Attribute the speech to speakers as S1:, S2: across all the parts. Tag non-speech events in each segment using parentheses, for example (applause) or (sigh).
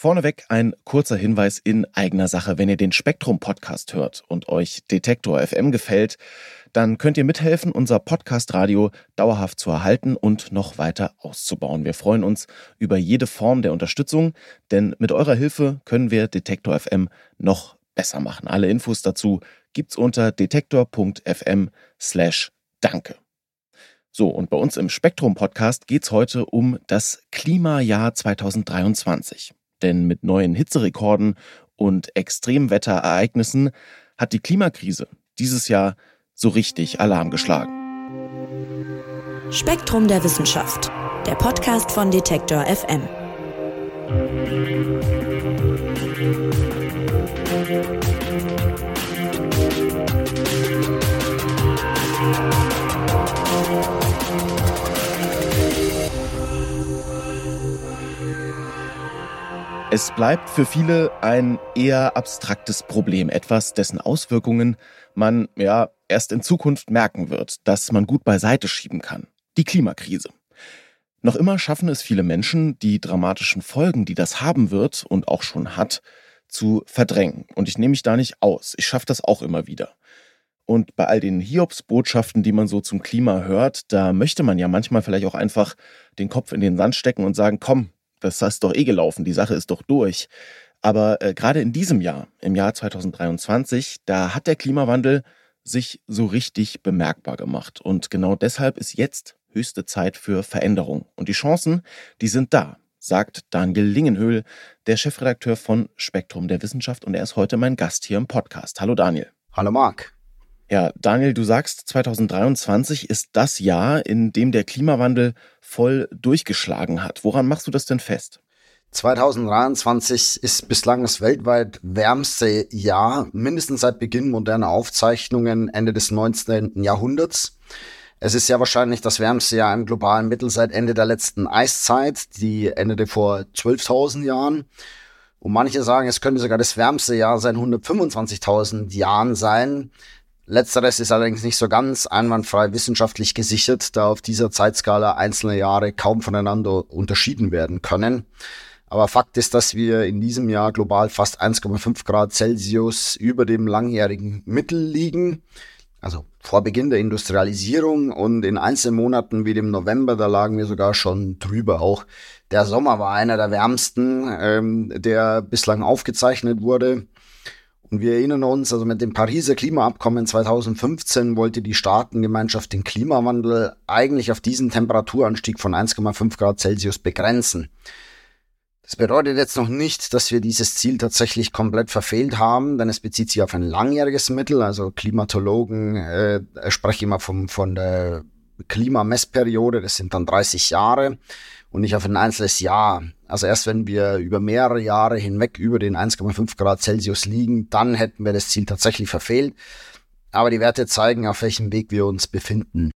S1: Vorneweg ein kurzer Hinweis in eigener Sache. Wenn ihr den Spektrum-Podcast hört und euch Detektor FM gefällt, dann könnt ihr mithelfen, unser Podcast-Radio dauerhaft zu erhalten und noch weiter auszubauen. Wir freuen uns über jede Form der Unterstützung, denn mit eurer Hilfe können wir Detektor FM noch besser machen. Alle Infos dazu gibt's unter detektor.fm slash danke. So, und bei uns im Spektrum-Podcast geht's heute um das Klimajahr 2023. Denn mit neuen Hitzerekorden und Extremwetterereignissen hat die Klimakrise dieses Jahr so richtig Alarm geschlagen.
S2: Spektrum der Wissenschaft, der Podcast von Detektor FM.
S1: Es bleibt für viele ein eher abstraktes Problem, etwas, dessen Auswirkungen man ja erst in Zukunft merken wird, dass man gut beiseite schieben kann. Die Klimakrise. Noch immer schaffen es viele Menschen, die dramatischen Folgen, die das haben wird und auch schon hat, zu verdrängen. Und ich nehme mich da nicht aus. Ich schaffe das auch immer wieder. Und bei all den Hiobsbotschaften, die man so zum Klima hört, da möchte man ja manchmal vielleicht auch einfach den Kopf in den Sand stecken und sagen, komm, das ist doch eh gelaufen, die Sache ist doch durch. Aber äh, gerade in diesem Jahr, im Jahr 2023, da hat der Klimawandel sich so richtig bemerkbar gemacht. Und genau deshalb ist jetzt höchste Zeit für Veränderung. Und die Chancen, die sind da, sagt Daniel Lingenhöhl, der Chefredakteur von Spektrum der Wissenschaft. Und er ist heute mein Gast hier im Podcast. Hallo Daniel.
S3: Hallo Marc.
S1: Ja, Daniel, du sagst, 2023 ist das Jahr, in dem der Klimawandel voll durchgeschlagen hat. Woran machst du das denn fest?
S3: 2023 ist bislang das weltweit wärmste Jahr, mindestens seit Beginn moderner Aufzeichnungen Ende des 19. Jahrhunderts. Es ist ja wahrscheinlich das wärmste Jahr im globalen Mittel seit Ende der letzten Eiszeit, die endete vor 12.000 Jahren. Und manche sagen, es könnte sogar das wärmste Jahr seit 125.000 Jahren sein. Letzteres ist allerdings nicht so ganz einwandfrei wissenschaftlich gesichert, da auf dieser Zeitskala einzelne Jahre kaum voneinander unterschieden werden können. Aber Fakt ist, dass wir in diesem Jahr global fast 1,5 Grad Celsius über dem langjährigen Mittel liegen. Also vor Beginn der Industrialisierung und in einzelnen Monaten wie dem November, da lagen wir sogar schon drüber. Auch der Sommer war einer der wärmsten, ähm, der bislang aufgezeichnet wurde. Und wir erinnern uns, also mit dem Pariser Klimaabkommen 2015 wollte die Staatengemeinschaft den Klimawandel eigentlich auf diesen Temperaturanstieg von 1,5 Grad Celsius begrenzen. Das bedeutet jetzt noch nicht, dass wir dieses Ziel tatsächlich komplett verfehlt haben, denn es bezieht sich auf ein langjähriges Mittel. Also Klimatologen äh, sprechen immer vom, von der Klimamessperiode, das sind dann 30 Jahre und nicht auf ein einzelnes Jahr. Also erst wenn wir über mehrere Jahre hinweg über den 1,5 Grad Celsius liegen, dann hätten wir das Ziel tatsächlich verfehlt. Aber die Werte zeigen, auf welchem Weg wir uns befinden.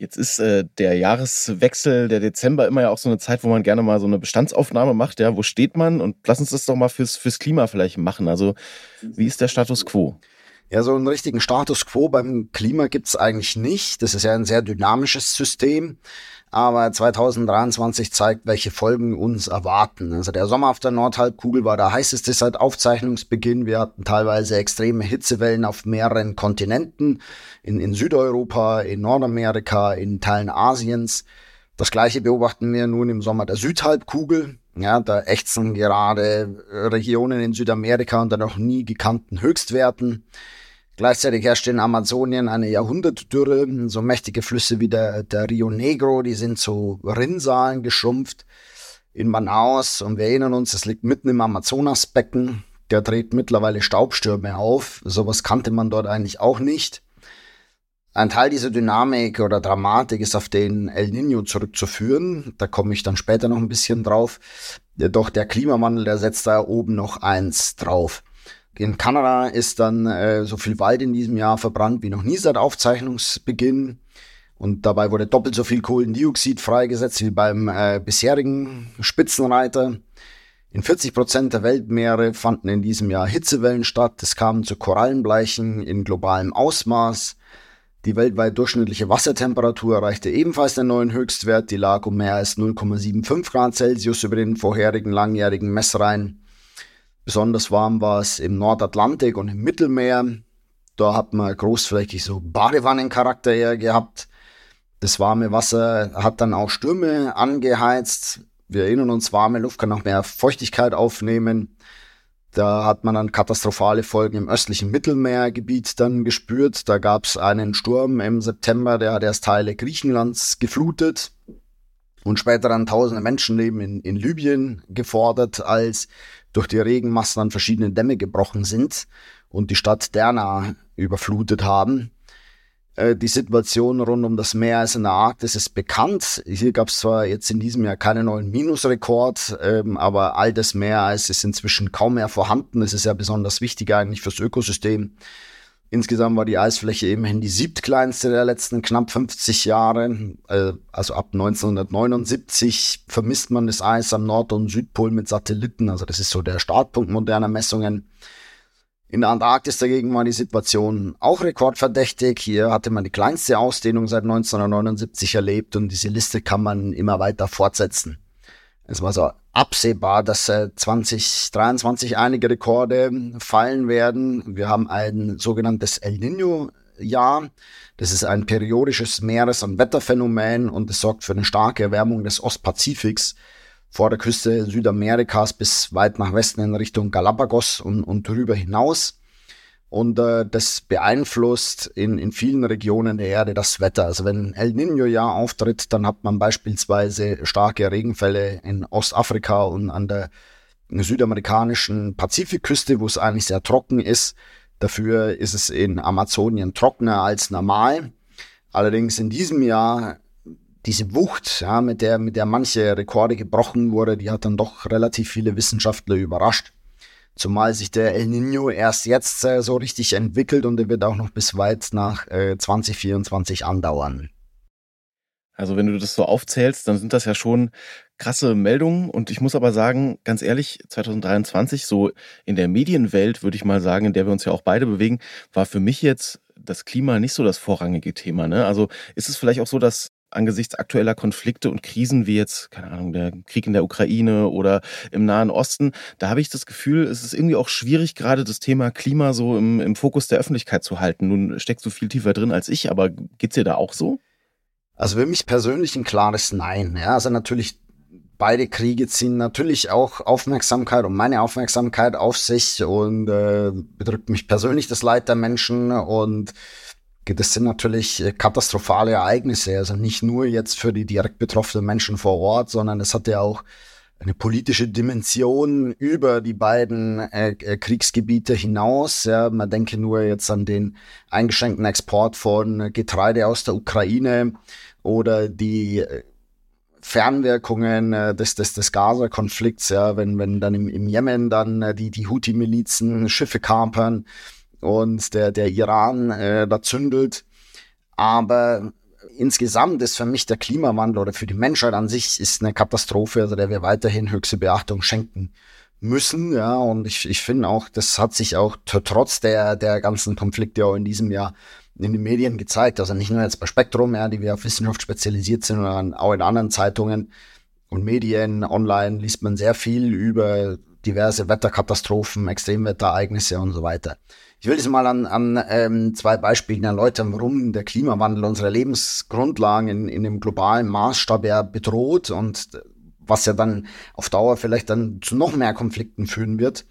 S1: Jetzt ist äh, der Jahreswechsel, der Dezember, immer ja auch so eine Zeit, wo man gerne mal so eine Bestandsaufnahme macht. Ja, wo steht man? Und lass uns das doch mal fürs, fürs Klima vielleicht machen. Also, wie ist der Status quo?
S3: Ja, so einen richtigen Status quo beim Klima gibt's eigentlich nicht. Das ist ja ein sehr dynamisches System aber 2023 zeigt, welche Folgen uns erwarten. Also der Sommer auf der Nordhalbkugel war der heißeste seit Aufzeichnungsbeginn. Wir hatten teilweise extreme Hitzewellen auf mehreren Kontinenten, in, in Südeuropa, in Nordamerika, in Teilen Asiens. Das gleiche beobachten wir nun im Sommer der Südhalbkugel. Ja, da ächzen gerade Regionen in Südamerika unter noch nie gekannten Höchstwerten. Gleichzeitig herrscht in Amazonien eine Jahrhundertdürre. So mächtige Flüsse wie der, der Rio Negro, die sind zu Rinnsalen geschrumpft. In Manaus, und wir erinnern uns, es liegt mitten im Amazonasbecken, der dreht mittlerweile Staubstürme auf. Sowas kannte man dort eigentlich auch nicht. Ein Teil dieser Dynamik oder Dramatik ist auf den El Nino zurückzuführen. Da komme ich dann später noch ein bisschen drauf. Doch der Klimawandel, der setzt da oben noch eins drauf. In Kanada ist dann äh, so viel Wald in diesem Jahr verbrannt wie noch nie seit Aufzeichnungsbeginn. Und dabei wurde doppelt so viel Kohlendioxid freigesetzt wie beim äh, bisherigen Spitzenreiter. In 40 Prozent der Weltmeere fanden in diesem Jahr Hitzewellen statt. Es kam zu Korallenbleichen in globalem Ausmaß. Die weltweit durchschnittliche Wassertemperatur erreichte ebenfalls den neuen Höchstwert. Die lag um mehr als 0,75 Grad Celsius über den vorherigen langjährigen Messreihen. Besonders warm war es im Nordatlantik und im Mittelmeer. Da hat man großflächig so Badewannencharakter eher gehabt. Das warme Wasser hat dann auch Stürme angeheizt. Wir erinnern uns, warme Luft kann auch mehr Feuchtigkeit aufnehmen. Da hat man dann katastrophale Folgen im östlichen Mittelmeergebiet dann gespürt. Da gab es einen Sturm im September, der hat erst Teile Griechenlands geflutet und später dann tausende Menschenleben in, in Libyen gefordert, als durch die Regenmassen an verschiedene Dämme gebrochen sind und die Stadt Derna überflutet haben. Äh, die Situation rund um das Meer ist in der Arktis ist bekannt. Hier gab es zwar jetzt in diesem Jahr keinen neuen Minusrekord, ähm, aber all das Meereis ist inzwischen kaum mehr vorhanden. Das ist ja besonders wichtig eigentlich fürs Ökosystem. Insgesamt war die Eisfläche immerhin die siebtkleinste der letzten knapp 50 Jahre. Äh, also ab 1979 vermisst man das Eis am Nord- und Südpol mit Satelliten. Also das ist so der Startpunkt moderner Messungen. In der Antarktis dagegen war die Situation auch rekordverdächtig. Hier hatte man die kleinste Ausdehnung seit 1979 erlebt und diese Liste kann man immer weiter fortsetzen. Es war so absehbar, dass äh, 2023 einige Rekorde fallen werden. Wir haben ein sogenanntes El Nino-Jahr. Das ist ein periodisches Meeres- und Wetterphänomen und es sorgt für eine starke Erwärmung des Ostpazifiks vor der Küste Südamerikas bis weit nach Westen in Richtung Galapagos und, und darüber hinaus. Und äh, das beeinflusst in, in vielen Regionen der Erde das Wetter. Also wenn El Niño-Jahr auftritt, dann hat man beispielsweise starke Regenfälle in Ostafrika und an der südamerikanischen Pazifikküste, wo es eigentlich sehr trocken ist. Dafür ist es in Amazonien trockener als normal. Allerdings in diesem Jahr diese Wucht, ja, mit der, mit der manche Rekorde gebrochen wurde, die hat dann doch relativ viele Wissenschaftler überrascht. Zumal sich der El Nino erst jetzt äh, so richtig entwickelt und er wird auch noch bis weit nach äh, 2024 andauern.
S1: Also wenn du das so aufzählst, dann sind das ja schon krasse Meldungen. Und ich muss aber sagen, ganz ehrlich, 2023, so in der Medienwelt, würde ich mal sagen, in der wir uns ja auch beide bewegen, war für mich jetzt das Klima nicht so das vorrangige Thema. Ne? Also ist es vielleicht auch so, dass angesichts aktueller Konflikte und Krisen wie jetzt, keine Ahnung, der Krieg in der Ukraine oder im Nahen Osten, da habe ich das Gefühl, es ist irgendwie auch schwierig, gerade das Thema Klima so im, im Fokus der Öffentlichkeit zu halten. Nun steckst du viel tiefer drin als ich, aber geht's dir da auch so?
S3: Also für mich persönlich ein klares Nein. Ja, also natürlich beide Kriege ziehen natürlich auch Aufmerksamkeit und meine Aufmerksamkeit auf sich und äh, bedrückt mich persönlich das Leid der Menschen und das sind natürlich äh, katastrophale Ereignisse. Also nicht nur jetzt für die direkt betroffenen Menschen vor Ort, sondern es hat ja auch eine politische Dimension über die beiden äh, äh, Kriegsgebiete hinaus. Ja, man denke nur jetzt an den eingeschränkten Export von Getreide aus der Ukraine oder die äh, Fernwirkungen äh, des, des, des Gaza-Konflikts, ja, wenn, wenn dann im, im Jemen dann äh, die, die Houthi-Milizen Schiffe kapern und der, der Iran äh, da zündelt. Aber insgesamt ist für mich der Klimawandel oder für die Menschheit an sich ist eine Katastrophe, also der wir weiterhin höchste Beachtung schenken müssen. Ja, und ich, ich finde auch, das hat sich auch trotz der, der ganzen Konflikte auch in diesem Jahr in den Medien gezeigt. Also nicht nur jetzt bei Spektrum, ja, die wir auf Wissenschaft spezialisiert sind, sondern auch in anderen Zeitungen und Medien. Online liest man sehr viel über diverse Wetterkatastrophen, Extremwetterereignisse und so weiter. Ich will das mal an, an ähm, zwei Beispielen erläutern, warum der Klimawandel unsere Lebensgrundlagen in, in dem globalen Maßstab ja bedroht und was ja dann auf Dauer vielleicht dann zu noch mehr Konflikten führen wird.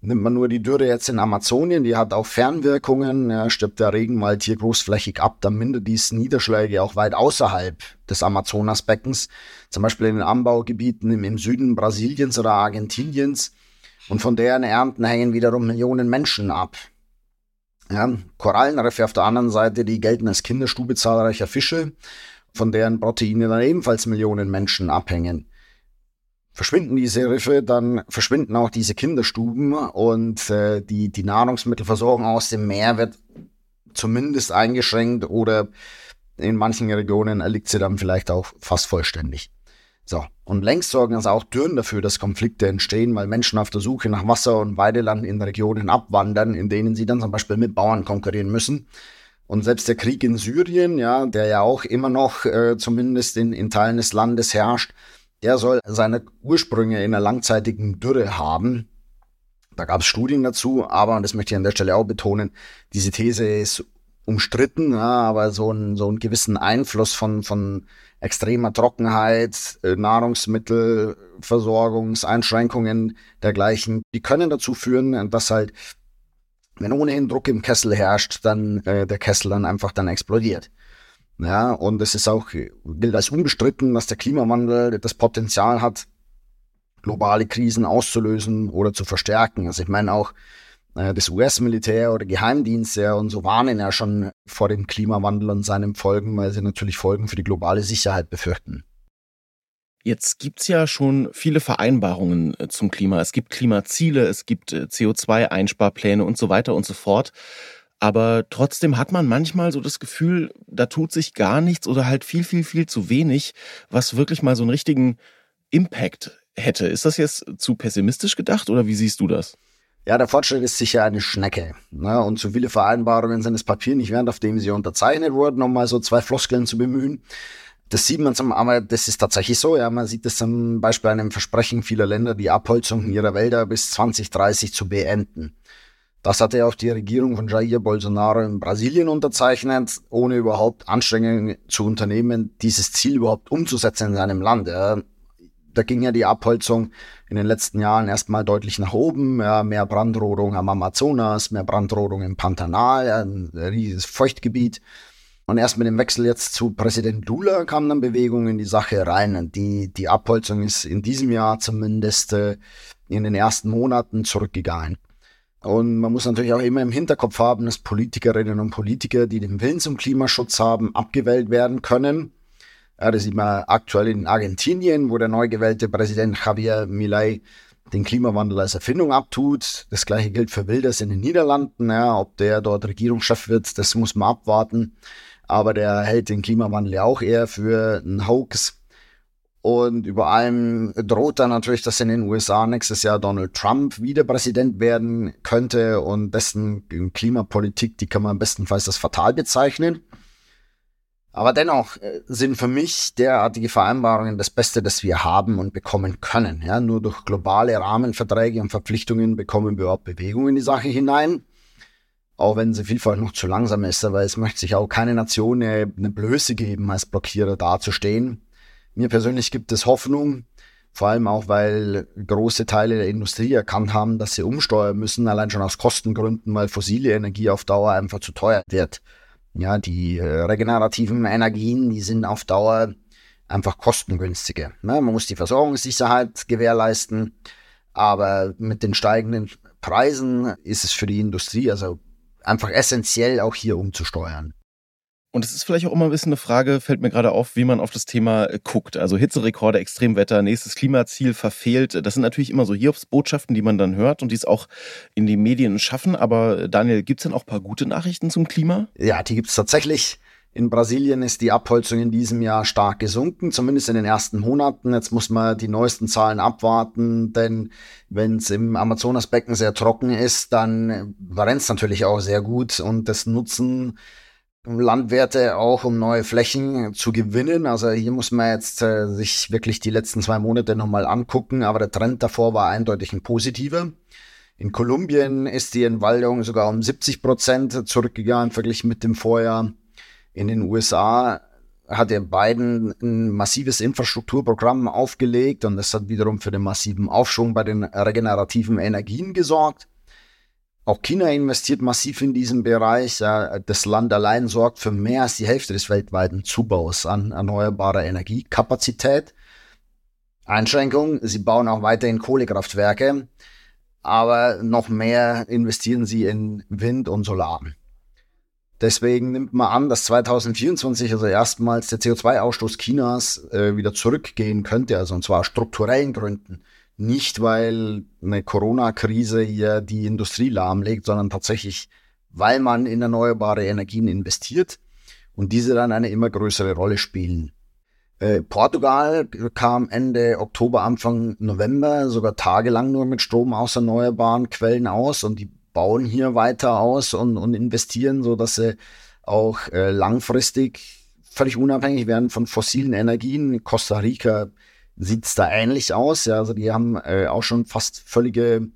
S3: Nimmt man nur die Dürre jetzt in Amazonien, die hat auch Fernwirkungen, ja, stirbt der Regenwald hier großflächig ab, dann mindert dies Niederschläge auch weit außerhalb des Amazonasbeckens, zum Beispiel in den Anbaugebieten im, im Süden Brasiliens oder Argentiniens und von deren Ernten hängen wiederum Millionen Menschen ab. Ja, Korallenriffe auf der anderen Seite, die gelten als Kinderstube zahlreicher Fische, von deren Proteine dann ebenfalls Millionen Menschen abhängen. Verschwinden diese Riffe, dann verschwinden auch diese Kinderstuben und äh, die, die Nahrungsmittelversorgung aus dem Meer wird zumindest eingeschränkt oder in manchen Regionen erliegt sie dann vielleicht auch fast vollständig. So. Und längst sorgen also auch Dürren dafür, dass Konflikte entstehen, weil Menschen auf der Suche nach Wasser und Weideland in Regionen abwandern, in denen sie dann zum Beispiel mit Bauern konkurrieren müssen. Und selbst der Krieg in Syrien, ja, der ja auch immer noch äh, zumindest in, in Teilen des Landes herrscht, der soll seine Ursprünge in einer langzeitigen Dürre haben. Da gab es Studien dazu, aber, und das möchte ich an der Stelle auch betonen, diese These ist umstritten, ja, aber so, ein, so einen gewissen Einfluss von, von extremer Trockenheit, äh, Nahrungsmittelversorgungseinschränkungen dergleichen, die können dazu führen, dass halt, wenn ohnehin Druck im Kessel herrscht, dann äh, der Kessel dann einfach dann explodiert. Ja, und es ist auch, gilt als unbestritten, dass der Klimawandel das Potenzial hat, globale Krisen auszulösen oder zu verstärken. Also ich meine auch, äh, das US-Militär oder Geheimdienste und so warnen ja schon vor dem Klimawandel und seinen Folgen, weil sie natürlich Folgen für die globale Sicherheit befürchten.
S1: Jetzt gibt's ja schon viele Vereinbarungen äh, zum Klima. Es gibt Klimaziele, es gibt äh, CO2-Einsparpläne und so weiter und so fort. Aber trotzdem hat man manchmal so das Gefühl, da tut sich gar nichts oder halt viel, viel, viel zu wenig, was wirklich mal so einen richtigen Impact hätte. Ist das jetzt zu pessimistisch gedacht oder wie siehst du das?
S3: Ja, der Fortschritt ist sicher eine Schnecke. Ne? Und zu viele Vereinbarungen sind das Papier nicht wert, auf dem sie unterzeichnet wurden, um mal so zwei Floskeln zu bemühen. Das sieht man zum, aber das ist tatsächlich so, ja. Man sieht das zum Beispiel an einem Versprechen vieler Länder, die Abholzung ihrer Wälder bis 2030 zu beenden. Das hatte ja auch die Regierung von Jair Bolsonaro in Brasilien unterzeichnet, ohne überhaupt Anstrengungen zu unternehmen, dieses Ziel überhaupt umzusetzen in seinem Land. Ja. Da ging ja die Abholzung in den letzten Jahren erstmal deutlich nach oben. Ja, mehr Brandrodung am Amazonas, mehr Brandrodung im Pantanal, ein riesiges Feuchtgebiet. Und erst mit dem Wechsel jetzt zu Präsident Lula kam dann Bewegung in die Sache rein. Und die, die Abholzung ist in diesem Jahr zumindest äh, in den ersten Monaten zurückgegangen. Und man muss natürlich auch immer im Hinterkopf haben, dass Politikerinnen und Politiker, die den Willen zum Klimaschutz haben, abgewählt werden können. Ja, das sieht man aktuell in Argentinien, wo der neu gewählte Präsident Javier Milei den Klimawandel als Erfindung abtut. Das gleiche gilt für Wilders in den Niederlanden. Ja, ob der dort Regierungschef wird, das muss man abwarten. Aber der hält den Klimawandel ja auch eher für einen Hoax. Und über allem droht dann natürlich, dass in den USA nächstes Jahr Donald Trump wieder Präsident werden könnte und dessen Klimapolitik, die kann man bestenfalls als fatal bezeichnen. Aber dennoch äh, sind für mich derartige Vereinbarungen das Beste, das wir haben und bekommen können. Ja, nur durch globale Rahmenverträge und Verpflichtungen bekommen wir überhaupt Bewegung in die Sache hinein. Auch wenn sie vielfach noch zu langsam ist, aber es möchte sich auch keine Nation eine Blöße geben, als Blockierer dazustehen. Mir persönlich gibt es Hoffnung, vor allem auch, weil große Teile der Industrie erkannt haben, dass sie umsteuern müssen, allein schon aus Kostengründen, weil fossile Energie auf Dauer einfach zu teuer wird. Ja, die äh, regenerativen Energien, die sind auf Dauer einfach kostengünstiger. Ne? Man muss die Versorgungssicherheit gewährleisten, aber mit den steigenden Preisen ist es für die Industrie also einfach essentiell, auch hier umzusteuern.
S1: Und es ist vielleicht auch immer ein bisschen eine Frage, fällt mir gerade auf, wie man auf das Thema äh, guckt. Also Hitzerekorde, Extremwetter, nächstes Klimaziel verfehlt. Das sind natürlich immer so Hiobsbotschaften, die man dann hört und die es auch in die Medien schaffen. Aber äh, Daniel, gibt es denn auch ein paar gute Nachrichten zum Klima?
S3: Ja, die gibt es tatsächlich. In Brasilien ist die Abholzung in diesem Jahr stark gesunken, zumindest in den ersten Monaten. Jetzt muss man die neuesten Zahlen abwarten, denn wenn es im Amazonasbecken sehr trocken ist, dann brennt es natürlich auch sehr gut und das Nutzen Landwirte auch, um neue Flächen zu gewinnen. Also hier muss man jetzt äh, sich wirklich die letzten zwei Monate nochmal angucken, aber der Trend davor war eindeutig ein positiver. In Kolumbien ist die Entwaldung sogar um 70 Prozent zurückgegangen, verglichen mit dem Vorjahr. In den USA hat er Biden ein massives Infrastrukturprogramm aufgelegt und das hat wiederum für den massiven Aufschwung bei den regenerativen Energien gesorgt. Auch China investiert massiv in diesen Bereich. Das Land allein sorgt für mehr als die Hälfte des weltweiten Zubaus an erneuerbarer Energiekapazität. Einschränkung, sie bauen auch weiterhin Kohlekraftwerke, aber noch mehr investieren sie in Wind und Solar. Deswegen nimmt man an, dass 2024 also erstmals der CO2-Ausstoß Chinas äh, wieder zurückgehen könnte, also und zwar aus strukturellen Gründen. Nicht, weil eine Corona-Krise hier die Industrie lahmlegt, sondern tatsächlich, weil man in erneuerbare Energien investiert und diese dann eine immer größere Rolle spielen. Äh, Portugal kam Ende Oktober, Anfang November sogar tagelang nur mit Strom aus erneuerbaren Quellen aus und die bauen hier weiter aus und, und investieren, so dass sie auch äh, langfristig völlig unabhängig werden von fossilen Energien. Costa Rica sieht es da ähnlich aus. Ja, also die haben äh, auch schon fast völlige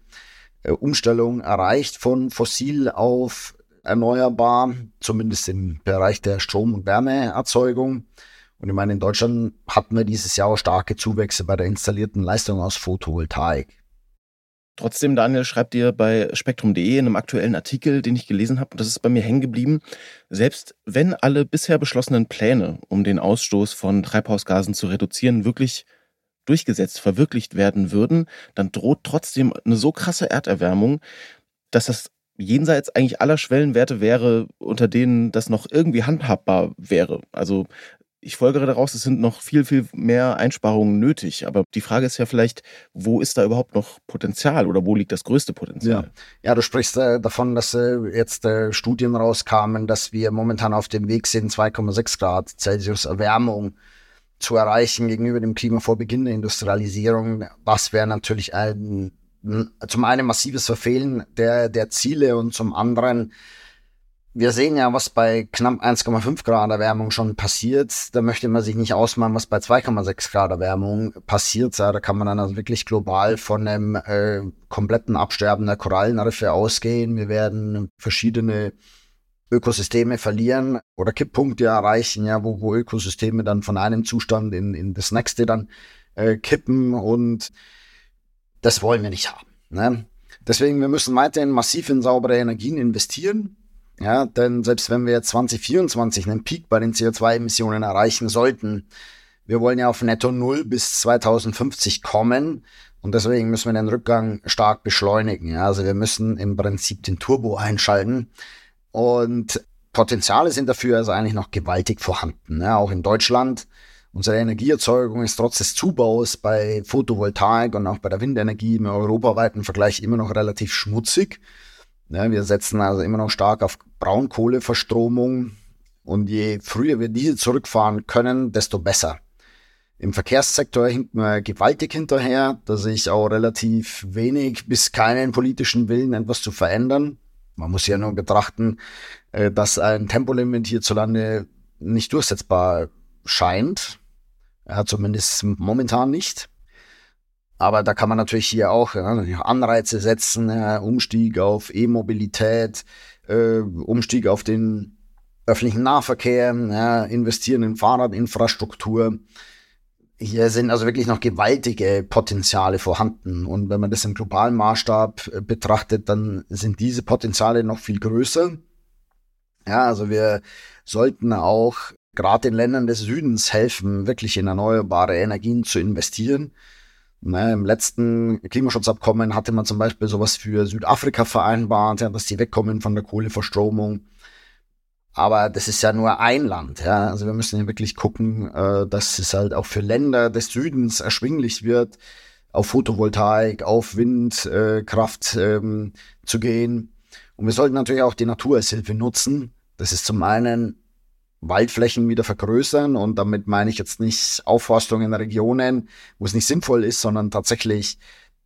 S3: äh, Umstellung erreicht von fossil auf erneuerbar, zumindest im Bereich der Strom- und Wärmeerzeugung. Und ich meine, in Deutschland hatten wir dieses Jahr auch starke Zuwächse bei der installierten Leistung aus Photovoltaik.
S1: Trotzdem, Daniel, schreibt ihr bei spektrum.de in einem aktuellen Artikel, den ich gelesen habe, und das ist bei mir hängen geblieben, selbst wenn alle bisher beschlossenen Pläne, um den Ausstoß von Treibhausgasen zu reduzieren, wirklich durchgesetzt, verwirklicht werden würden, dann droht trotzdem eine so krasse Erderwärmung, dass das jenseits eigentlich aller Schwellenwerte wäre, unter denen das noch irgendwie handhabbar wäre. Also ich folgere daraus, es sind noch viel, viel mehr Einsparungen nötig. Aber die Frage ist ja vielleicht, wo ist da überhaupt noch Potenzial oder wo liegt das größte Potenzial?
S3: Ja, ja du sprichst äh, davon, dass äh, jetzt äh, Studien rauskamen, dass wir momentan auf dem Weg sind, 2,6 Grad Celsius Erwärmung zu erreichen gegenüber dem Klima vor Beginn der Industrialisierung. Was wäre natürlich ein, zum einen massives Verfehlen der, der Ziele und zum anderen wir sehen ja, was bei knapp 1,5 Grad Erwärmung schon passiert. Da möchte man sich nicht ausmalen, was bei 2,6 Grad Erwärmung passiert. Ja, da kann man dann also wirklich global von einem äh, kompletten Absterben der Korallenriffe ausgehen. Wir werden verschiedene Ökosysteme verlieren oder Kipppunkte erreichen, ja, wo, wo Ökosysteme dann von einem Zustand in, in das nächste dann äh, kippen und das wollen wir nicht haben. Ne? Deswegen, wir müssen weiterhin massiv in saubere Energien investieren ja, denn selbst wenn wir jetzt 2024 einen Peak bei den CO2-Emissionen erreichen sollten, wir wollen ja auf Netto Null bis 2050 kommen. Und deswegen müssen wir den Rückgang stark beschleunigen. Ja, also wir müssen im Prinzip den Turbo einschalten. Und Potenziale sind dafür also eigentlich noch gewaltig vorhanden. Ja, auch in Deutschland. Unsere Energieerzeugung ist trotz des Zubaus bei Photovoltaik und auch bei der Windenergie im europaweiten Vergleich immer noch relativ schmutzig. Ja, wir setzen also immer noch stark auf Braunkohleverstromung und je früher wir diese zurückfahren können, desto besser. Im Verkehrssektor hinken wir gewaltig hinterher. Da sehe ich auch relativ wenig bis keinen politischen Willen, etwas zu verändern. Man muss ja nur betrachten, äh, dass ein Tempolimit hierzulande nicht durchsetzbar scheint. Ja, zumindest momentan nicht. Aber da kann man natürlich hier auch Anreize setzen, Umstieg auf E-Mobilität, äh, Umstieg auf den öffentlichen Nahverkehr, investieren in Fahrradinfrastruktur. Hier sind also wirklich noch gewaltige Potenziale vorhanden. Und wenn man das im globalen Maßstab äh, betrachtet, dann sind diese Potenziale noch viel größer. Ja, also wir sollten auch gerade den Ländern des Südens helfen, wirklich in erneuerbare Energien zu investieren. Ne, Im letzten Klimaschutzabkommen hatte man zum Beispiel sowas für Südafrika vereinbart, ja, dass die wegkommen von der Kohleverstromung. Aber das ist ja nur ein Land. Ja. Also wir müssen ja wirklich gucken, äh, dass es halt auch für Länder des Südens erschwinglich wird, auf Photovoltaik, auf Windkraft äh, ähm, zu gehen. Und wir sollten natürlich auch die Natur als Hilfe nutzen. Das ist zum einen Waldflächen wieder vergrößern. Und damit meine ich jetzt nicht Aufforstung in Regionen, wo es nicht sinnvoll ist, sondern tatsächlich,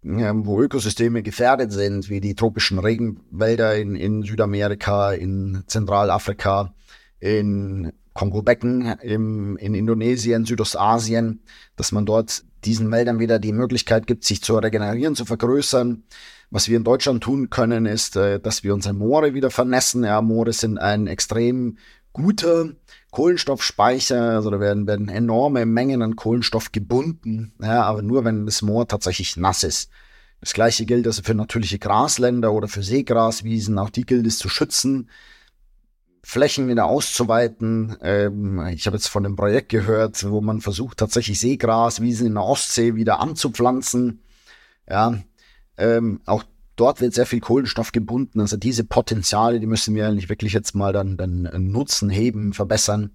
S3: wo Ökosysteme gefährdet sind, wie die tropischen Regenwälder in, in Südamerika, in Zentralafrika, in Kongo-Becken, in Indonesien, Südostasien, dass man dort diesen Wäldern wieder die Möglichkeit gibt, sich zu regenerieren, zu vergrößern. Was wir in Deutschland tun können, ist, äh, dass wir unsere Moore wieder vernässen. Ja, Moore sind ein extrem guter Kohlenstoffspeicher, also da werden, werden enorme Mengen an Kohlenstoff gebunden, ja, aber nur wenn das Moor tatsächlich nass ist. Das gleiche gilt also für natürliche Grasländer oder für Seegraswiesen, auch die gilt es zu schützen, Flächen wieder auszuweiten. Ähm, ich habe jetzt von einem Projekt gehört, wo man versucht, tatsächlich Seegraswiesen in der Ostsee wieder anzupflanzen. Ja, ähm, auch dort wird sehr viel Kohlenstoff gebunden. Also diese Potenziale, die müssen wir eigentlich wirklich jetzt mal dann, dann nutzen, heben, verbessern.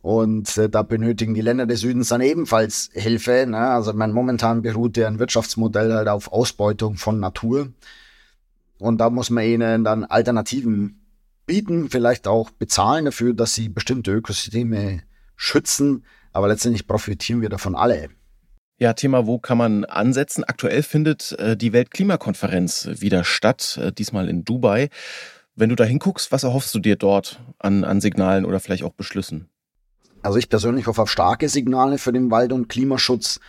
S3: Und äh, da benötigen die Länder des Südens dann ebenfalls Hilfe. Ne? Also mein, momentan beruht deren Wirtschaftsmodell halt auf Ausbeutung von Natur. Und da muss man ihnen dann Alternativen bieten, vielleicht auch bezahlen dafür, dass sie bestimmte Ökosysteme schützen. Aber letztendlich profitieren wir davon alle.
S1: Ja, Thema, wo kann man ansetzen? Aktuell findet äh, die Weltklimakonferenz wieder statt, äh, diesmal in Dubai. Wenn du da hinguckst, was erhoffst du dir dort an, an Signalen oder vielleicht auch Beschlüssen?
S3: Also ich persönlich hoffe auf starke Signale für den Wald- und Klimaschutz.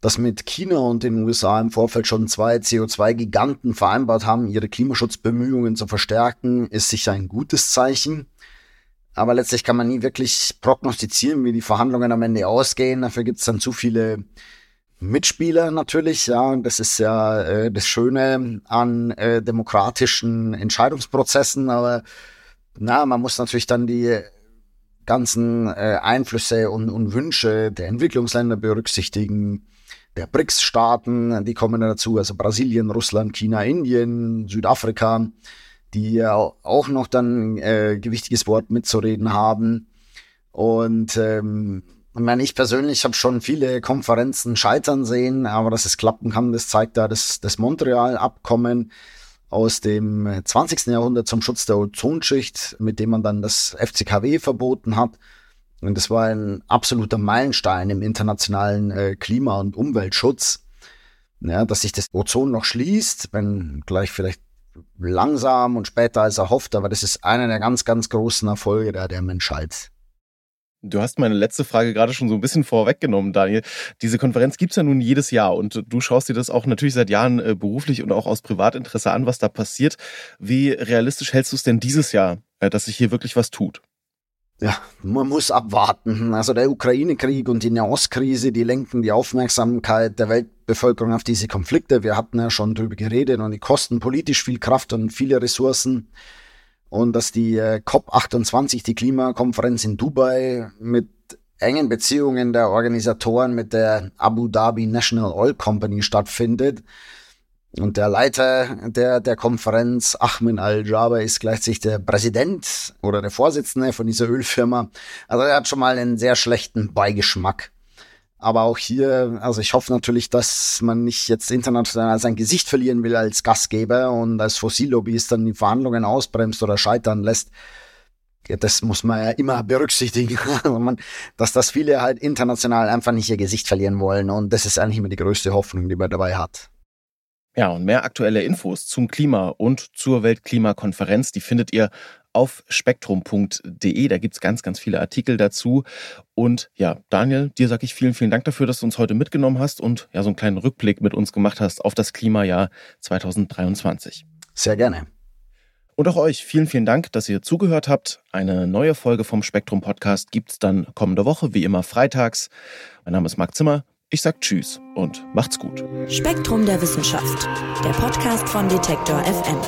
S3: Dass mit China und den USA im Vorfeld schon zwei CO2-Giganten vereinbart haben, ihre Klimaschutzbemühungen zu verstärken, ist sicher ein gutes Zeichen. Aber letztlich kann man nie wirklich prognostizieren, wie die Verhandlungen am Ende ausgehen. Dafür gibt es dann zu viele Mitspieler natürlich. Ja, das ist ja äh, das Schöne an äh, demokratischen Entscheidungsprozessen. Aber na, man muss natürlich dann die ganzen äh, Einflüsse und, und Wünsche der Entwicklungsländer berücksichtigen der BRICS-Staaten, die kommen dazu, also Brasilien, Russland, China, Indien, Südafrika, die ja auch noch dann äh, gewichtiges Wort mitzureden haben. Und ähm, ich meine, ich persönlich habe schon viele Konferenzen scheitern sehen, aber dass es klappen kann, das zeigt da das, das Montreal-Abkommen aus dem 20. Jahrhundert zum Schutz der Ozonschicht, mit dem man dann das FCKW verboten hat. Und das war ein absoluter Meilenstein im internationalen äh, Klima- und Umweltschutz. Ja, dass sich das Ozon noch schließt, wenn gleich vielleicht langsam und später als erhofft, aber das ist einer der ganz, ganz großen Erfolge der, der Menschheit.
S1: Du hast meine letzte Frage gerade schon so ein bisschen vorweggenommen, Daniel. Diese Konferenz gibt's ja nun jedes Jahr und du schaust dir das auch natürlich seit Jahren äh, beruflich und auch aus Privatinteresse an, was da passiert. Wie realistisch hältst du es denn dieses Jahr, äh, dass sich hier wirklich was tut?
S3: ja, man muss abwarten. Also der Ukraine-Krieg und die Nahostkrise, die lenken die Aufmerksamkeit der Weltbevölkerung auf diese Konflikte. Wir hatten ja schon drüber geredet und die kosten politisch viel Kraft und viele Ressourcen. Und dass die äh, COP28, die Klimakonferenz in Dubai, mit engen Beziehungen der Organisatoren mit der Abu Dhabi National Oil Company stattfindet, und der Leiter der, der Konferenz, Ahmed Al-Jaber, ist gleichzeitig der Präsident oder der Vorsitzende von dieser Ölfirma. Also er hat schon mal einen sehr schlechten Beigeschmack. Aber auch hier, also ich hoffe natürlich, dass man nicht jetzt international sein Gesicht verlieren will als Gastgeber und als Fossillobbyist dann die Verhandlungen ausbremst oder scheitern lässt. Ja, das muss man ja immer berücksichtigen, (laughs) also dass das viele halt international einfach nicht ihr Gesicht verlieren wollen. Und das ist eigentlich immer die größte Hoffnung, die man dabei hat.
S1: Ja, und mehr aktuelle Infos zum Klima und zur Weltklimakonferenz, die findet ihr auf spektrum.de. Da gibt's ganz, ganz viele Artikel dazu. Und ja, Daniel, dir sage ich vielen, vielen Dank dafür, dass du uns heute mitgenommen hast und ja, so einen kleinen Rückblick mit uns gemacht hast auf das Klimajahr 2023.
S3: Sehr gerne.
S1: Und auch euch vielen, vielen Dank, dass ihr zugehört habt. Eine neue Folge vom Spektrum Podcast gibt's dann kommende Woche, wie immer freitags. Mein Name ist Marc Zimmer. Ich sag Tschüss und macht's gut.
S2: Spektrum der Wissenschaft, der Podcast von Detektor FM.